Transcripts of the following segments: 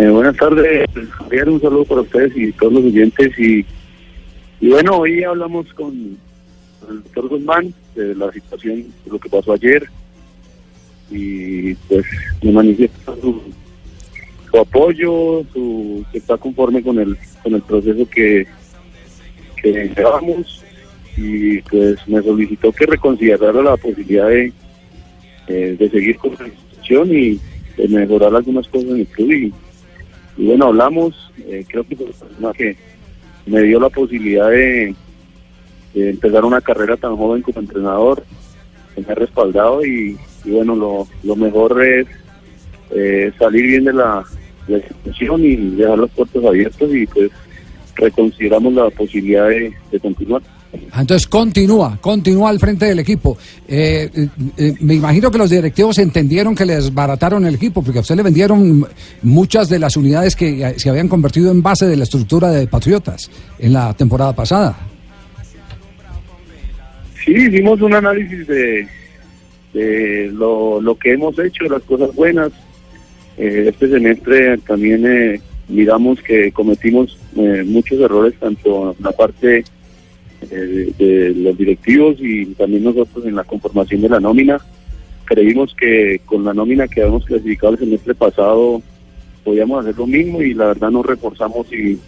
Eh, buenas tardes, Javier, un saludo para ustedes y todos los oyentes. Y, y bueno, hoy hablamos con, el doctor Guzmán de la situación, de lo que pasó ayer. Y pues me manifiesta su, su apoyo, su, que está conforme con el, con el proceso que, que llevamos. Y pues me solicitó que reconsiderara la posibilidad de, eh, de seguir con la institución y de mejorar algunas cosas en el club. Y, y bueno, hablamos, eh, creo que fue la persona que me dio la posibilidad de, empezar una carrera tan joven como entrenador, que me ha respaldado y, bueno, lo, lo mejor es eh, salir bien de la, de situación y dejar las puertas abiertas y pues reconsideramos la posibilidad de, de continuar. Entonces continúa, continúa al frente del equipo. Eh, eh, eh, me imagino que los directivos entendieron que les barataron el equipo, porque a usted le vendieron muchas de las unidades que se habían convertido en base de la estructura de Patriotas en la temporada pasada. Sí, hicimos un análisis de, de lo, que hemos hecho, las cosas buenas. Eh, este semestre también eh, miramos que cometimos muchos errores, tanto en la parte eh, de los directivos y también nosotros en la conformación de la nómina. Creímos que con la nómina que habíamos clasificado el semestre pasado podíamos hacer lo mismo y la verdad nos reforzamos y,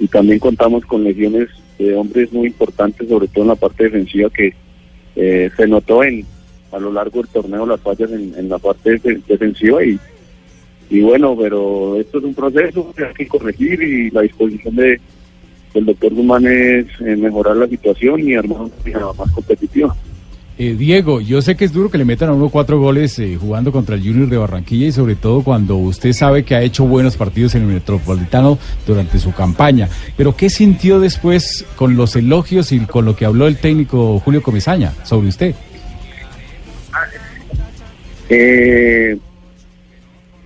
y también contamos con lesiones de hombres muy importantes, sobre todo en la parte defensiva que eh, se notó en a lo largo del torneo las fallas en, en la parte defe- defensiva y, y bueno, pero esto es un proceso que hay que corregir y la disposición de del doctor Guzmán es eh, mejorar la situación y armar una más competitiva. Eh, Diego, yo sé que es duro que le metan a uno cuatro goles eh, jugando contra el Junior de Barranquilla y sobre todo cuando usted sabe que ha hecho buenos partidos en el Metropolitano durante su campaña. Pero ¿qué sintió después con los elogios y con lo que habló el técnico Julio Comesaña sobre usted? Eh,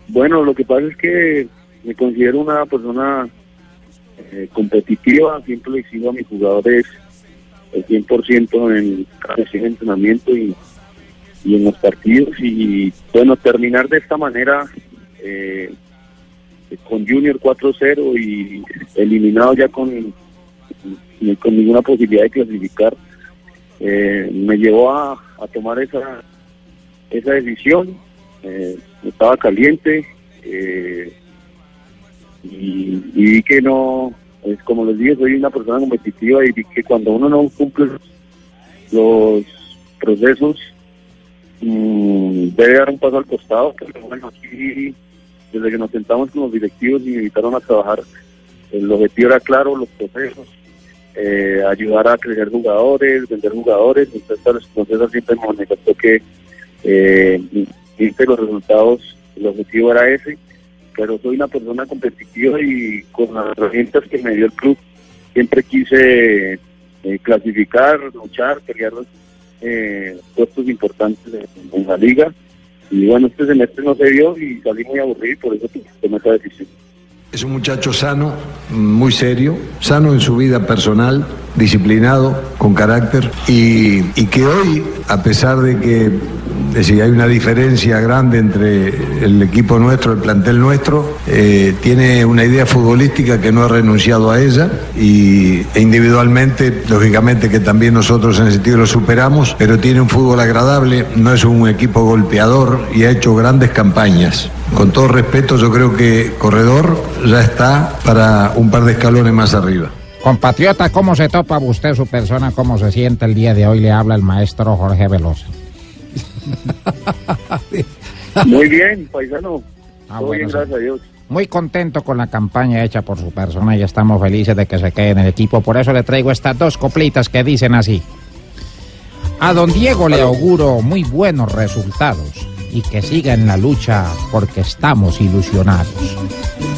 bueno, lo que pasa es que me considero una persona eh, competitiva, siempre le exijo a mis jugadores el 100% en de entrenamiento y, en los partidos. Y bueno, terminar de esta manera eh, con Junior 4-0 y eliminado ya con, con ninguna posibilidad de clasificar, eh, me llevó a, tomar esa, esa decisión. Estaba caliente. Y, y vi que no, es como les dije, soy una persona competitiva y vi que cuando uno no cumple los procesos, mm, debe dar un paso al costado, pero bueno, aquí desde que nos sentamos con los directivos y me invitaron a trabajar, el objetivo era claro, los procesos, eh, ayudar a crecer jugadores, vender jugadores, entonces los procesos siempre me manifestó que eh, los resultados, el objetivo era ese pero soy una persona competitiva y con las herramientas que me dio el club siempre quise eh, clasificar, luchar, pelear los eh, puestos importantes en, en la liga y bueno, este semestre no se dio y salí muy aburrido y por eso tomé esa decisión. Es un muchacho sano, muy serio, sano en su vida personal, disciplinado, con carácter y, y que hoy, a pesar de que es decir, hay una diferencia grande entre el equipo nuestro, el plantel nuestro, eh, tiene una idea futbolística que no ha renunciado a ella y e individualmente, lógicamente que también nosotros en ese sentido lo superamos, pero tiene un fútbol agradable, no es un equipo golpeador y ha hecho grandes campañas. Con todo respeto, yo creo que Corredor ya está para un par de escalones más arriba. Compatriota, ¿cómo se topa usted su persona? ¿Cómo se siente el día de hoy? Le habla el maestro Jorge Velosa. Muy bien, paisano. Ah, Todo bueno, bien, sí. gracias a Dios. Muy contento con la campaña hecha por su persona y estamos felices de que se quede en el equipo. Por eso le traigo estas dos coplitas que dicen así. A don Diego le auguro muy buenos resultados. y que siga en la lucha porque estamos ilusionados.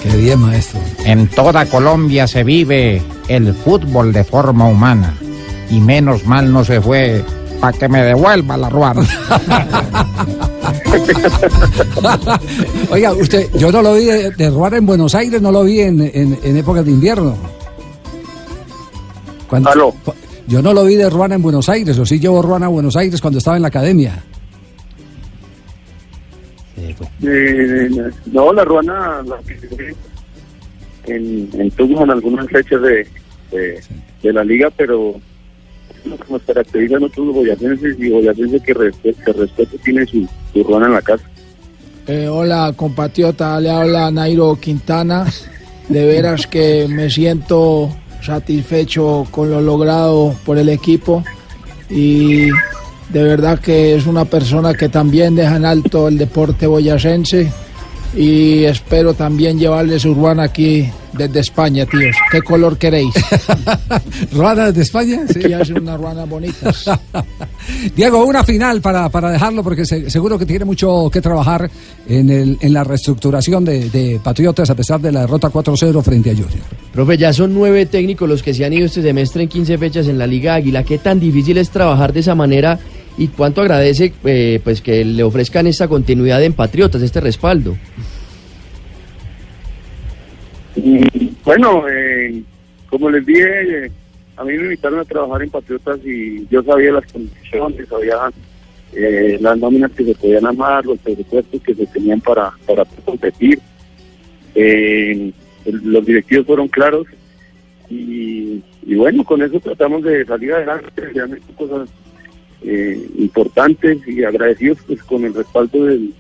Qué bien, maestro. En toda Colombia se vive el fútbol de forma humana y menos mal no se fue para que me devuelva la ruana. Oiga, usted, yo no lo vi de, de Ruana en Buenos Aires, no lo vi en, en, en épocas de invierno. Cuando- Aló. Yo no lo vi de Ruana en Buenos Aires, o sí llevo Ruana a Buenos Aires cuando estaba en la academia. Eh, no, la ruana la en, en Tunja en algunas fechas de, de, de la liga, pero lo que nos caracteriza a nosotros los boyacenses y boyacenses que respeto, que tiene su, su ruana en la casa. Eh, hola compatriota, le habla Nairo Quintana. De veras que me siento satisfecho con lo logrado por el equipo y de verdad que es una persona que también deja en alto el deporte boyacense y espero también llevarles urbana aquí desde España, tíos. ¿Qué color queréis? ¿Ruana de España? Sí. Sí, hacen unas ruanas bonitas. Diego, una final para, para dejarlo, porque se- seguro que tiene mucho que trabajar en, el, en la reestructuración de, de Patriotas a pesar de la derrota 4-0 frente a Junior. Profe, ya son nueve técnicos los que se han ido este semestre en 15 fechas en la Liga Águila. ¿Qué tan difícil es trabajar de esa manera y cuánto agradece eh, pues que le ofrezcan esta continuidad en Patriotas, este respaldo? Bueno, eh, como les dije, a mí me invitaron a trabajar en Patriotas y yo sabía las condiciones, sabía eh, las nóminas que se podían amar, los presupuestos que se tenían para, para competir. Eh, los directivos fueron claros y, y bueno, con eso tratamos de salir adelante, hecho cosas eh, importantes y agradecidos pues con el respaldo del,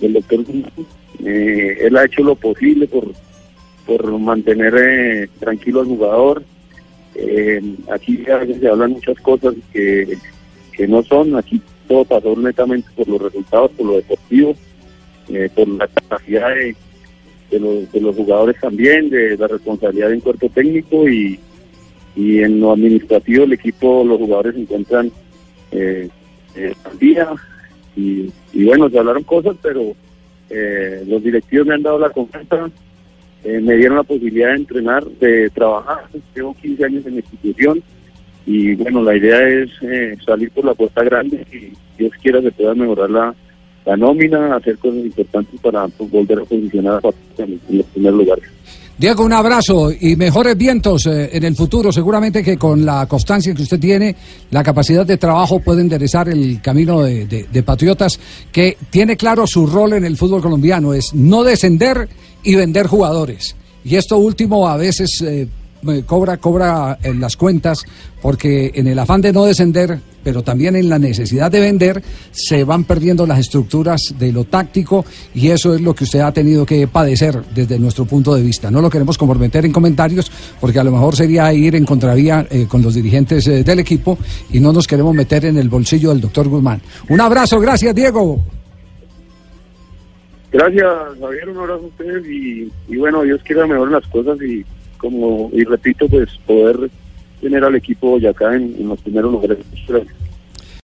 del doctor. Eh, él ha hecho lo posible por por mantener eh, tranquilo al jugador. Eh, aquí a se hablan muchas cosas que, que no son, aquí todo pasó netamente por los resultados, por lo deportivo, eh, por la capacidad de, de los, de los jugadores también, de la responsabilidad de un cuerpo técnico y, y en lo administrativo el equipo, los jugadores se encuentran eh, día y, y bueno, se hablaron cosas, pero eh, los directivos me han dado la confianza, eh, me dieron la posibilidad de entrenar, de trabajar. Llevo 15 años en la institución y bueno, la idea es eh, salir por la puerta grande y Dios quiera se pueda mejorar la, la nómina, hacer cosas importantes para pues, volver a posicionar a en los primeros lugares. Diego, un abrazo y mejores vientos eh, en el futuro. Seguramente que con la constancia que usted tiene, la capacidad de trabajo puede enderezar el camino de, Patriotas, que tiene claro su rol en el fútbol colombiano, es no descender y vender jugadores. Y esto último a veces eh, cobra, cobra en las cuentas, porque en el afán de no descender, pero también en la necesidad de vender, se van perdiendo las estructuras de lo táctico y eso es lo que usted ha tenido que padecer desde nuestro punto de vista. No lo queremos comprometer en comentarios, porque a lo mejor sería ir en contravía eh, con los dirigentes eh, del equipo y no nos queremos meter en el bolsillo del doctor Guzmán. Un abrazo, gracias Diego. Gracias, Javier, un abrazo a ustedes y, y bueno, Dios quiera mejorar las cosas y como y repito, pues poder tener al equipo Boyacá en, en los primeros lugares.